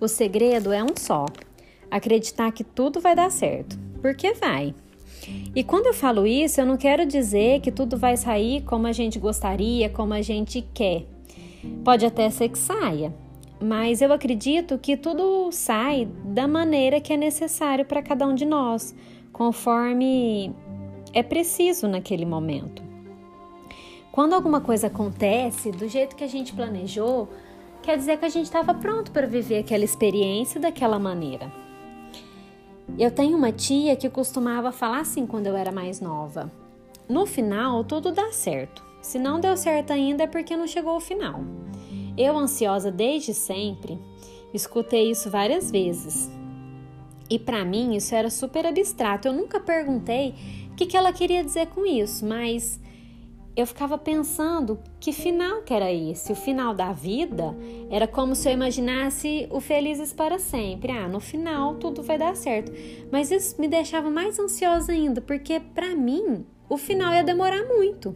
O segredo é um só: acreditar que tudo vai dar certo, porque vai. E quando eu falo isso, eu não quero dizer que tudo vai sair como a gente gostaria, como a gente quer. Pode até ser que saia, mas eu acredito que tudo sai da maneira que é necessário para cada um de nós, conforme é preciso naquele momento. Quando alguma coisa acontece do jeito que a gente planejou, quer dizer que a gente estava pronto para viver aquela experiência daquela maneira. Eu tenho uma tia que costumava falar assim quando eu era mais nova: no final tudo dá certo. Se não deu certo ainda é porque não chegou ao final. Eu, ansiosa desde sempre, escutei isso várias vezes. E para mim isso era super abstrato. Eu nunca perguntei o que, que ela queria dizer com isso, mas eu ficava pensando que final que era esse. O final da vida era como se eu imaginasse o felizes para sempre. Ah, no final tudo vai dar certo. Mas isso me deixava mais ansiosa ainda, porque para mim o final ia demorar muito.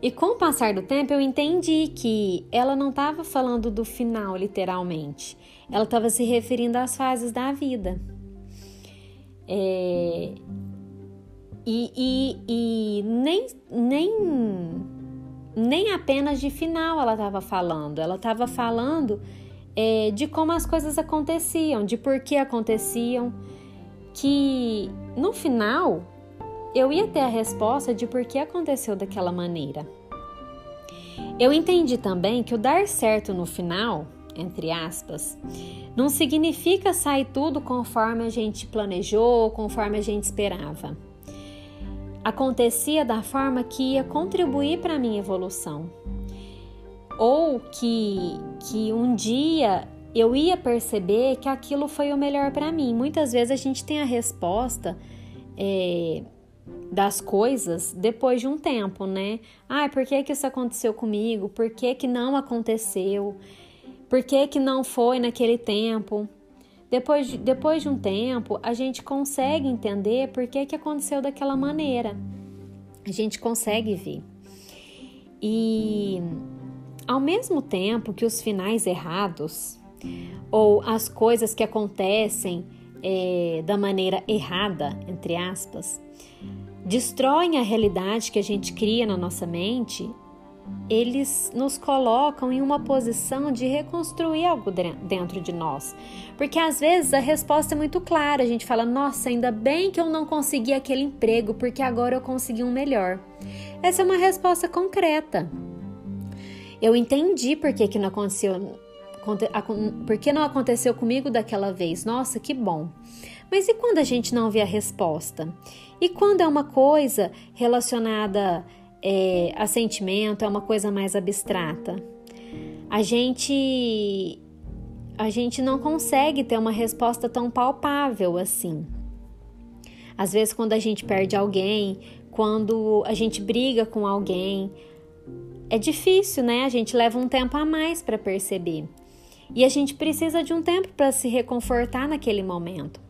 E com o passar do tempo eu entendi que ela não estava falando do final literalmente. Ela estava se referindo às fases da vida. É, e, e, e nem, nem, nem apenas de final ela estava falando, ela estava falando é, de como as coisas aconteciam, de por que aconteciam, que no final eu ia ter a resposta de por que aconteceu daquela maneira. Eu entendi também que o dar certo no final, entre aspas, não significa sair tudo conforme a gente planejou, conforme a gente esperava acontecia da forma que ia contribuir para a minha evolução. Ou que, que um dia eu ia perceber que aquilo foi o melhor para mim. Muitas vezes a gente tem a resposta é, das coisas depois de um tempo, né? Ah, por que, que isso aconteceu comigo? Por que, que não aconteceu? Por que, que não foi naquele tempo? Depois de, depois de um tempo, a gente consegue entender por que, que aconteceu daquela maneira. A gente consegue ver. E ao mesmo tempo que os finais errados ou as coisas que acontecem é, da maneira errada, entre aspas, destroem a realidade que a gente cria na nossa mente, eles nos colocam em uma posição de reconstruir algo dentro de nós. Porque às vezes a resposta é muito clara, a gente fala: "Nossa, ainda bem que eu não consegui aquele emprego, porque agora eu consegui um melhor". Essa é uma resposta concreta. Eu entendi por que, que não aconteceu por que não aconteceu comigo daquela vez? Nossa, que bom. Mas e quando a gente não vê a resposta? E quando é uma coisa relacionada é, a sentimento, é uma coisa mais abstrata. A gente a gente não consegue ter uma resposta tão palpável assim. Às vezes quando a gente perde alguém, quando a gente briga com alguém, é difícil, né? A gente leva um tempo a mais para perceber. E a gente precisa de um tempo para se reconfortar naquele momento.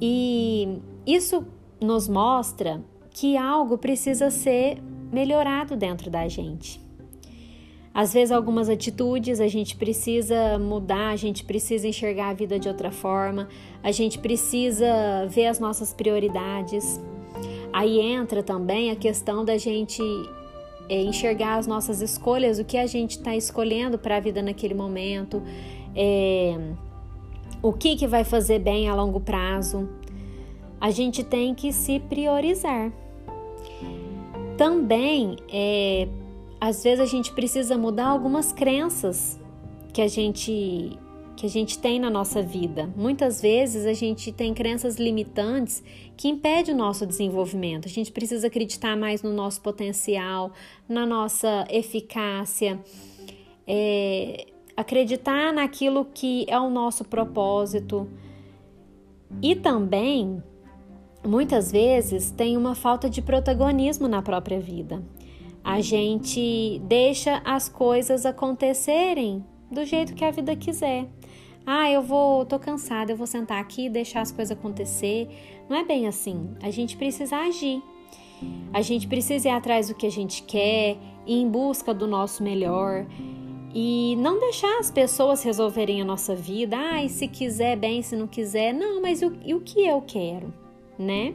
E isso nos mostra que algo precisa ser melhorado dentro da gente. Às vezes, algumas atitudes a gente precisa mudar, a gente precisa enxergar a vida de outra forma, a gente precisa ver as nossas prioridades. Aí entra também a questão da gente é, enxergar as nossas escolhas, o que a gente está escolhendo para a vida naquele momento, é, o que, que vai fazer bem a longo prazo. A gente tem que se priorizar. Também, é, às vezes a gente precisa mudar algumas crenças que a gente que a gente tem na nossa vida. Muitas vezes a gente tem crenças limitantes que impedem o nosso desenvolvimento. A gente precisa acreditar mais no nosso potencial, na nossa eficácia, é, acreditar naquilo que é o nosso propósito. E também muitas vezes tem uma falta de protagonismo na própria vida. A gente deixa as coisas acontecerem do jeito que a vida quiser. Ah, eu vou, tô cansada, eu vou sentar aqui e deixar as coisas acontecer. Não é bem assim. A gente precisa agir. A gente precisa ir atrás do que a gente quer, ir em busca do nosso melhor. e não deixar as pessoas resolverem a nossa vida. Ai, se quiser bem, se não quiser, não, mas o, e o que eu quero, né?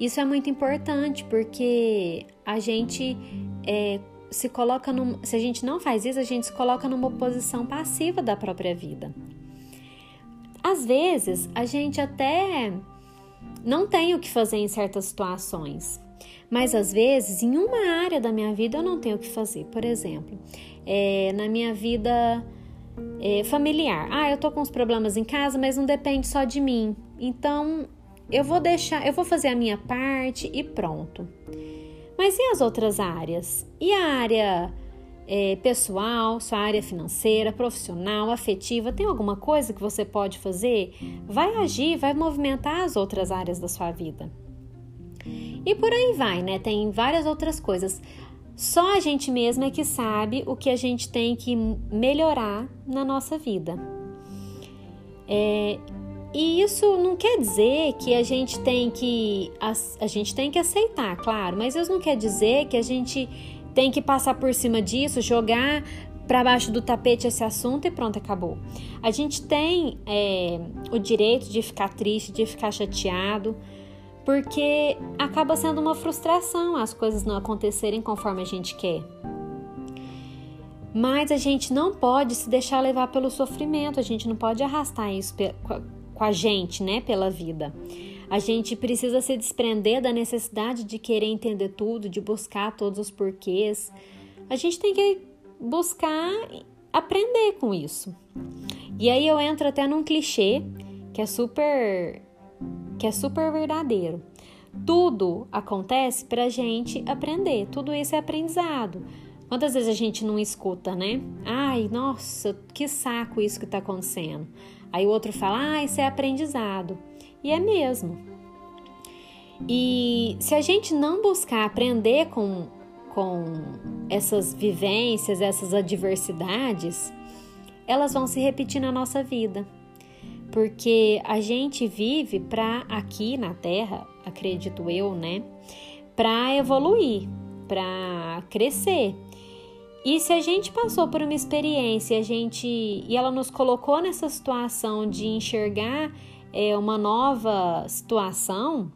Isso é muito importante porque a gente é, se coloca num, se a gente não faz isso, a gente se coloca numa posição passiva da própria vida. Às vezes, a gente até não tem o que fazer em certas situações, mas às vezes, em uma área da minha vida, eu não tenho o que fazer. Por exemplo, é, na minha vida é, familiar. Ah, eu tô com uns problemas em casa, mas não depende só de mim. Então, eu vou deixar, eu vou fazer a minha parte e pronto. Mas e as outras áreas? E a área é, pessoal, sua área financeira, profissional, afetiva? Tem alguma coisa que você pode fazer? Vai agir, vai movimentar as outras áreas da sua vida. E por aí vai, né? Tem várias outras coisas. Só a gente mesma é que sabe o que a gente tem que melhorar na nossa vida. É, e isso não quer dizer que a gente tem que a, a gente tem que aceitar, claro, mas isso não quer dizer que a gente tem que passar por cima disso, jogar para baixo do tapete esse assunto e pronto, acabou. A gente tem é, o direito de ficar triste, de ficar chateado, porque acaba sendo uma frustração as coisas não acontecerem conforme a gente quer. Mas a gente não pode se deixar levar pelo sofrimento, a gente não pode arrastar isso com a gente, né, pela vida. A gente precisa se desprender da necessidade de querer entender tudo, de buscar todos os porquês. A gente tem que buscar aprender com isso. E aí eu entro até num clichê que é super que é super verdadeiro. Tudo acontece para a gente aprender, tudo isso é aprendizado. Quantas vezes a gente não escuta, né? Ai, nossa, que saco isso que está acontecendo. Aí o outro fala, ah, isso é aprendizado. E é mesmo. E se a gente não buscar aprender com, com essas vivências, essas adversidades, elas vão se repetir na nossa vida porque a gente vive para aqui na Terra, acredito eu, né? Para evoluir, para crescer. E se a gente passou por uma experiência, a gente e ela nos colocou nessa situação de enxergar é, uma nova situação,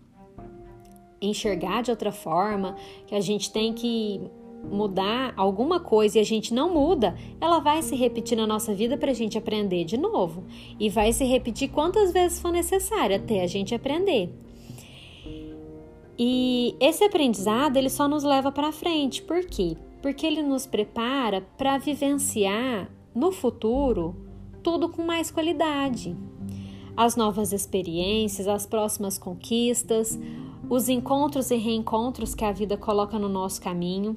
enxergar de outra forma, que a gente tem que mudar alguma coisa e a gente não muda, ela vai se repetir na nossa vida para a gente aprender de novo. E vai se repetir quantas vezes for necessário até a gente aprender. E esse aprendizado ele só nos leva para frente. Por quê? Porque ele nos prepara para vivenciar no futuro tudo com mais qualidade. As novas experiências, as próximas conquistas, os encontros e reencontros que a vida coloca no nosso caminho.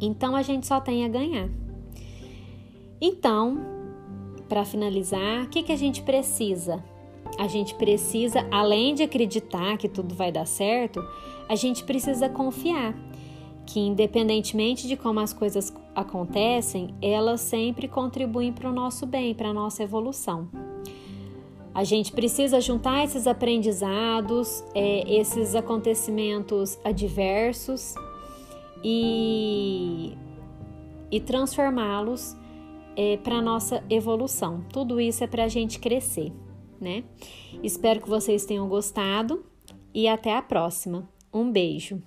Então a gente só tem a ganhar. Então, para finalizar, o que, que a gente precisa? A gente precisa, além de acreditar que tudo vai dar certo, a gente precisa confiar que, independentemente de como as coisas acontecem, elas sempre contribuem para o nosso bem, para a nossa evolução. A gente precisa juntar esses aprendizados, é, esses acontecimentos adversos e, e transformá-los é, para a nossa evolução. Tudo isso é para a gente crescer, né? Espero que vocês tenham gostado e até a próxima. Um beijo!